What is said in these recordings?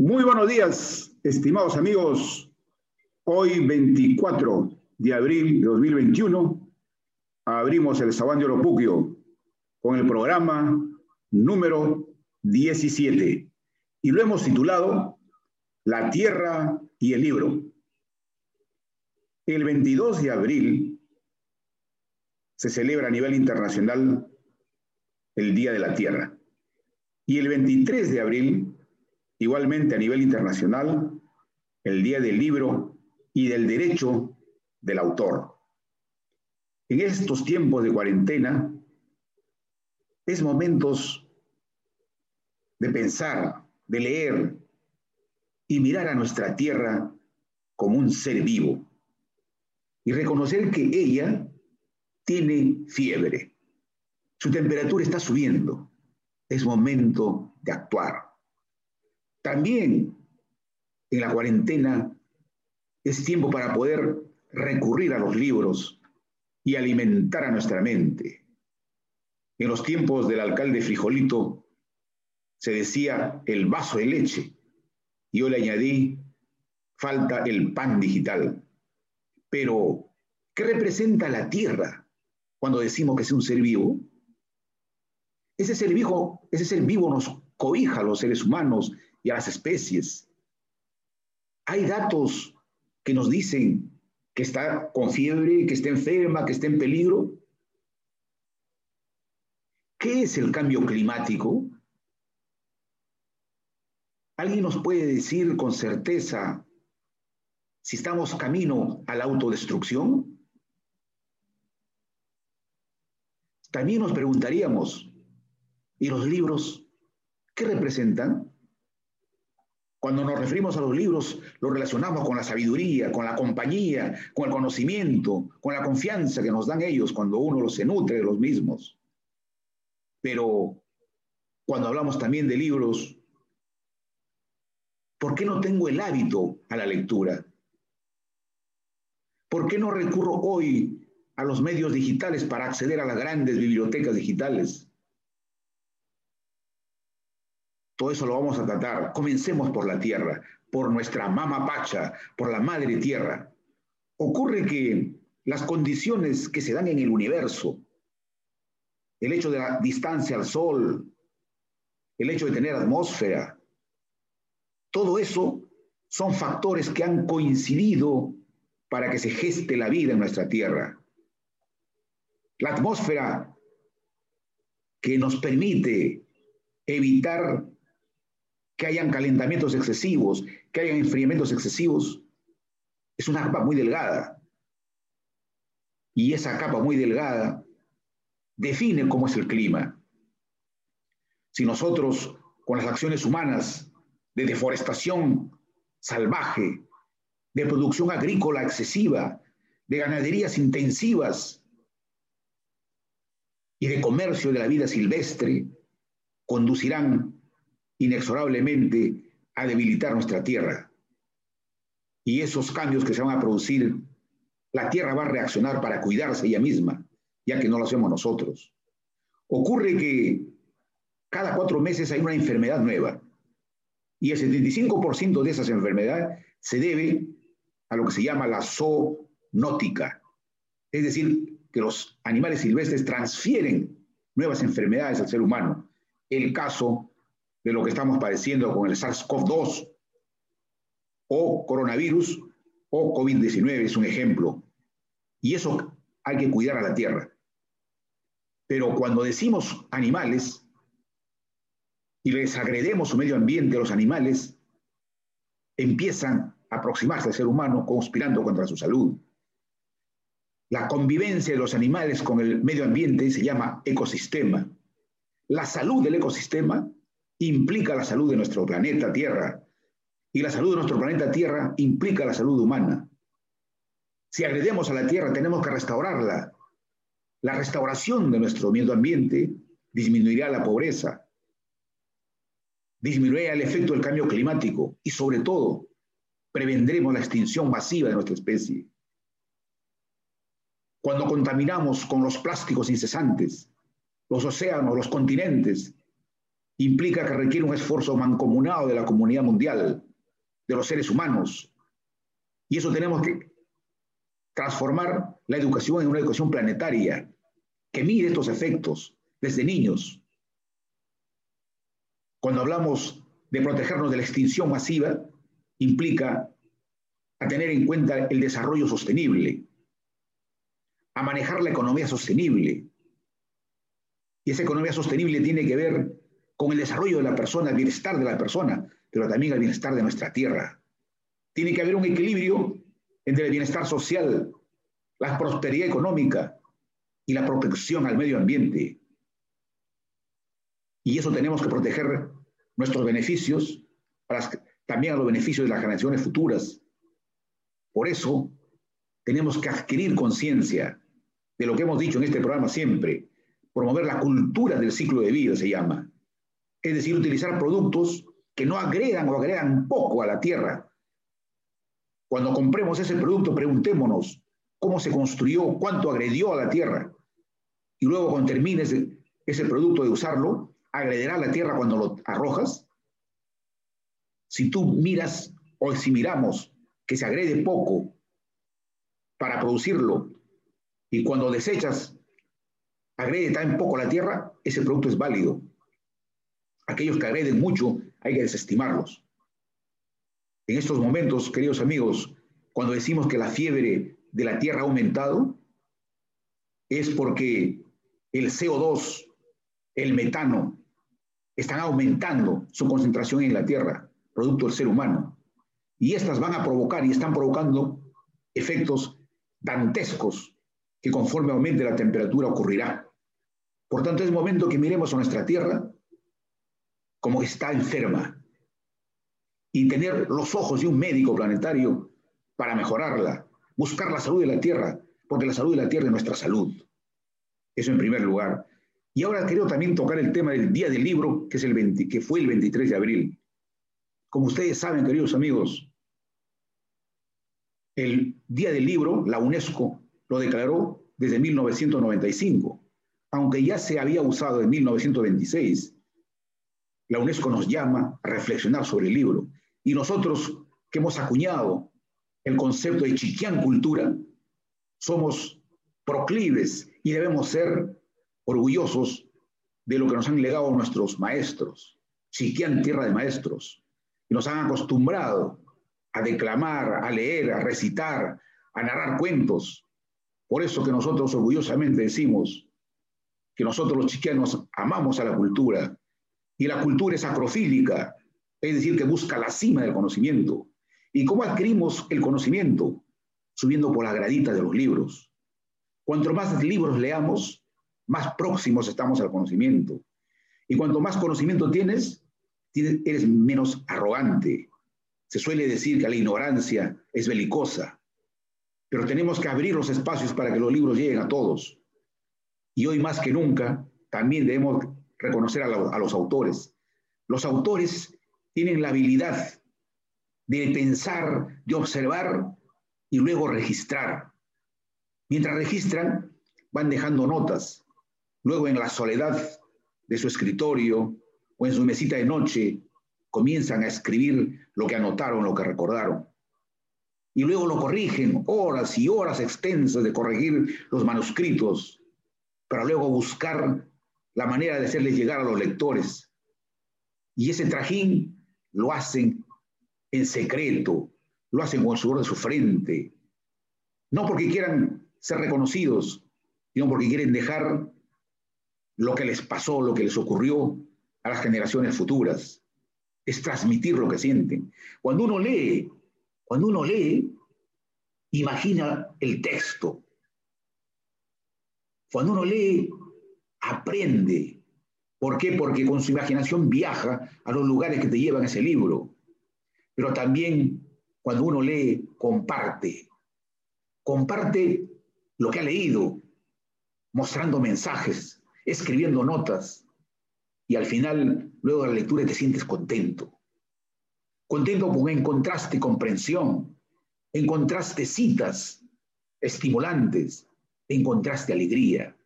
Muy buenos días, estimados amigos. Hoy, 24 de abril de 2021, abrimos el Sabán de Oropuquio con el programa número 17 y lo hemos titulado La Tierra y el Libro. El 22 de abril se celebra a nivel internacional el Día de la Tierra y el 23 de abril Igualmente a nivel internacional, el Día del Libro y del Derecho del Autor. En estos tiempos de cuarentena, es momentos de pensar, de leer y mirar a nuestra tierra como un ser vivo y reconocer que ella tiene fiebre. Su temperatura está subiendo. Es momento de actuar. También en la cuarentena es tiempo para poder recurrir a los libros y alimentar a nuestra mente. En los tiempos del alcalde Frijolito se decía el vaso de leche. Yo le añadí, falta el pan digital. Pero, ¿qué representa la tierra cuando decimos que es un ser vivo? Ese ser vivo, ese ser vivo nos cobija a los seres humanos y a las especies. Hay datos que nos dicen que está con fiebre, que está enferma, que está en peligro. ¿Qué es el cambio climático? ¿Alguien nos puede decir con certeza si estamos camino a la autodestrucción? También nos preguntaríamos, ¿y los libros qué representan? Cuando nos referimos a los libros, lo relacionamos con la sabiduría, con la compañía, con el conocimiento, con la confianza que nos dan ellos cuando uno los se nutre de los mismos. Pero cuando hablamos también de libros, ¿por qué no tengo el hábito a la lectura? ¿Por qué no recurro hoy a los medios digitales para acceder a las grandes bibliotecas digitales? Todo eso lo vamos a tratar. Comencemos por la tierra, por nuestra mama pacha, por la madre tierra. Ocurre que las condiciones que se dan en el universo, el hecho de la distancia al sol, el hecho de tener atmósfera, todo eso son factores que han coincidido para que se geste la vida en nuestra tierra. La atmósfera que nos permite evitar que hayan calentamientos excesivos, que hayan enfriamientos excesivos, es una capa muy delgada. Y esa capa muy delgada define cómo es el clima. Si nosotros, con las acciones humanas de deforestación salvaje, de producción agrícola excesiva, de ganaderías intensivas y de comercio de la vida silvestre, conducirán inexorablemente a debilitar nuestra tierra. Y esos cambios que se van a producir, la tierra va a reaccionar para cuidarse ella misma, ya que no lo hacemos nosotros. Ocurre que cada cuatro meses hay una enfermedad nueva y el 75% de esas enfermedades se debe a lo que se llama la zoonótica, es decir, que los animales silvestres transfieren nuevas enfermedades al ser humano. El caso de lo que estamos padeciendo con el SARS-CoV-2 o coronavirus o COVID-19 es un ejemplo. Y eso hay que cuidar a la tierra. Pero cuando decimos animales y les agredemos su medio ambiente a los animales, empiezan a aproximarse al ser humano conspirando contra su salud. La convivencia de los animales con el medio ambiente se llama ecosistema. La salud del ecosistema implica la salud de nuestro planeta Tierra. Y la salud de nuestro planeta Tierra implica la salud humana. Si agredemos a la Tierra, tenemos que restaurarla. La restauración de nuestro medio ambiente disminuirá la pobreza, disminuirá el efecto del cambio climático y sobre todo prevendremos la extinción masiva de nuestra especie. Cuando contaminamos con los plásticos incesantes, los océanos, los continentes, implica que requiere un esfuerzo mancomunado de la comunidad mundial, de los seres humanos. Y eso tenemos que transformar la educación en una educación planetaria que mide estos efectos desde niños. Cuando hablamos de protegernos de la extinción masiva, implica tener en cuenta el desarrollo sostenible, a manejar la economía sostenible. Y esa economía sostenible tiene que ver con el desarrollo de la persona, el bienestar de la persona, pero también el bienestar de nuestra tierra. Tiene que haber un equilibrio entre el bienestar social, la prosperidad económica y la protección al medio ambiente. Y eso tenemos que proteger nuestros beneficios, para, también a los beneficios de las generaciones futuras. Por eso tenemos que adquirir conciencia de lo que hemos dicho en este programa siempre, promover la cultura del ciclo de vida, se llama. Es decir, utilizar productos que no agregan o agregan poco a la tierra. Cuando compremos ese producto, preguntémonos cómo se construyó, cuánto agredió a la tierra. Y luego, cuando termines ese producto de usarlo, ¿agrederá a la tierra cuando lo arrojas? Si tú miras o si miramos que se agrede poco para producirlo y cuando desechas agrede tan poco la tierra, ese producto es válido. Aquellos que agreden mucho hay que desestimarlos. En estos momentos, queridos amigos, cuando decimos que la fiebre de la tierra ha aumentado, es porque el CO2, el metano, están aumentando su concentración en la tierra, producto del ser humano. Y estas van a provocar y están provocando efectos dantescos que conforme aumente la temperatura ocurrirá. Por tanto, es momento que miremos a nuestra tierra como está enferma y tener los ojos de un médico planetario para mejorarla, buscar la salud de la tierra, porque la salud de la tierra es nuestra salud. Eso en primer lugar. Y ahora quiero también tocar el tema del Día del Libro, que, es el que fue el 23 de abril. Como ustedes saben, queridos amigos, el Día del Libro, la UNESCO lo declaró desde 1995, aunque ya se había usado en 1926. La UNESCO nos llama a reflexionar sobre el libro. Y nosotros que hemos acuñado el concepto de Chiquián cultura, somos proclives y debemos ser orgullosos de lo que nos han legado nuestros maestros. Chiquián, tierra de maestros. Y nos han acostumbrado a declamar, a leer, a recitar, a narrar cuentos. Por eso que nosotros orgullosamente decimos que nosotros los chiquianos amamos a la cultura y la cultura es acrofílica, es decir, que busca la cima del conocimiento. ¿Y cómo adquirimos el conocimiento? Subiendo por la gradita de los libros. Cuanto más libros leamos, más próximos estamos al conocimiento. Y cuanto más conocimiento tienes, eres menos arrogante, se suele decir que la ignorancia es belicosa, pero tenemos que abrir los espacios para que los libros lleguen a todos. Y hoy más que nunca, también debemos reconocer a, los autores. Los autores tienen la habilidad de pensar, de observar y luego registrar. Mientras registran, van dejando notas. Luego en la soledad de su escritorio o en su mesita de noche comienzan a escribir lo que anotaron, lo que recordaron. Y luego lo corrigen, horas y horas extensas de corregir los manuscritos, para luego buscar la manera de hacerles llegar a los lectores. Y ese trajín lo hacen en secreto, lo hacen con el sudor de su frente, no porque quieran ser reconocidos, sino porque quieren dejar lo que les pasó, lo que les ocurrió a las generaciones futuras es transmitir lo que sienten. Cuando uno lee, cuando uno lee, imagina el texto. Cuando uno lee, aprende. ¿Por qué? Porque con su imaginación viaja a los lugares que te llevan ese libro. Pero también cuando uno lee, comparte. Comparte lo que ha leído, mostrando mensajes, escribiendo notas. Y al final luego de la lectura te sientes contento. Contento porque encontraste comprensión, encontraste citas estimulantes, encontraste alegría.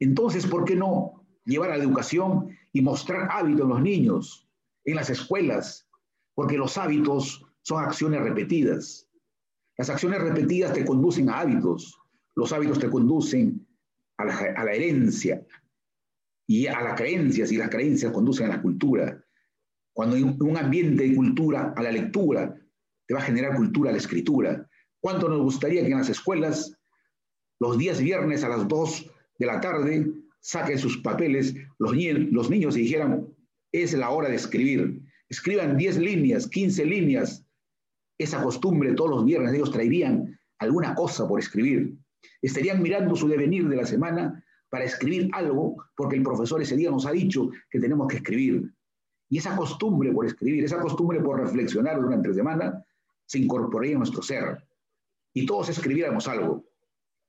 Entonces, ¿por qué no llevar a la educación y mostrar hábitos en los niños, en las escuelas, porque los hábitos son acciones repetidas. Las acciones repetidas te conducen a hábitos, los hábitos te conducen a la, herencia y a las creencias, y las creencias conducen a la cultura. Cuando hay un ambiente de cultura, a la lectura, te va a generar cultura a la escritura. ¿Cuánto nos gustaría que en las escuelas, los días viernes a las 2 de la tarde, saquen sus papeles los, los niños y dijeran, es la hora de escribir? Escriban 10 líneas, 15 líneas. Esa costumbre todos los viernes ellos traerían alguna cosa por escribir. Estarían mirando su devenir de la semana para escribir algo, porque el profesor ese día nos ha dicho que tenemos que escribir. Y esa costumbre por escribir, esa costumbre por reflexionar durante la semana, se incorporaría en nuestro ser. Y todos escribiéramos algo.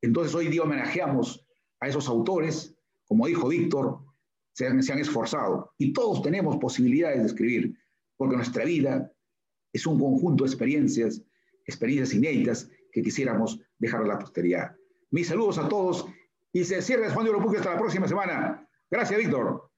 Entonces hoy día homenajeamos a esos autores, como dijo Víctor, se han, se esforzado. Y todos tenemos posibilidades de escribir, porque nuestra vida es un conjunto de experiencias, experiencias inéditas que quisiéramos dejar a la posteridad. Mis saludos a todos y se cierra Juan de Puque hasta la próxima semana. Gracias, Víctor.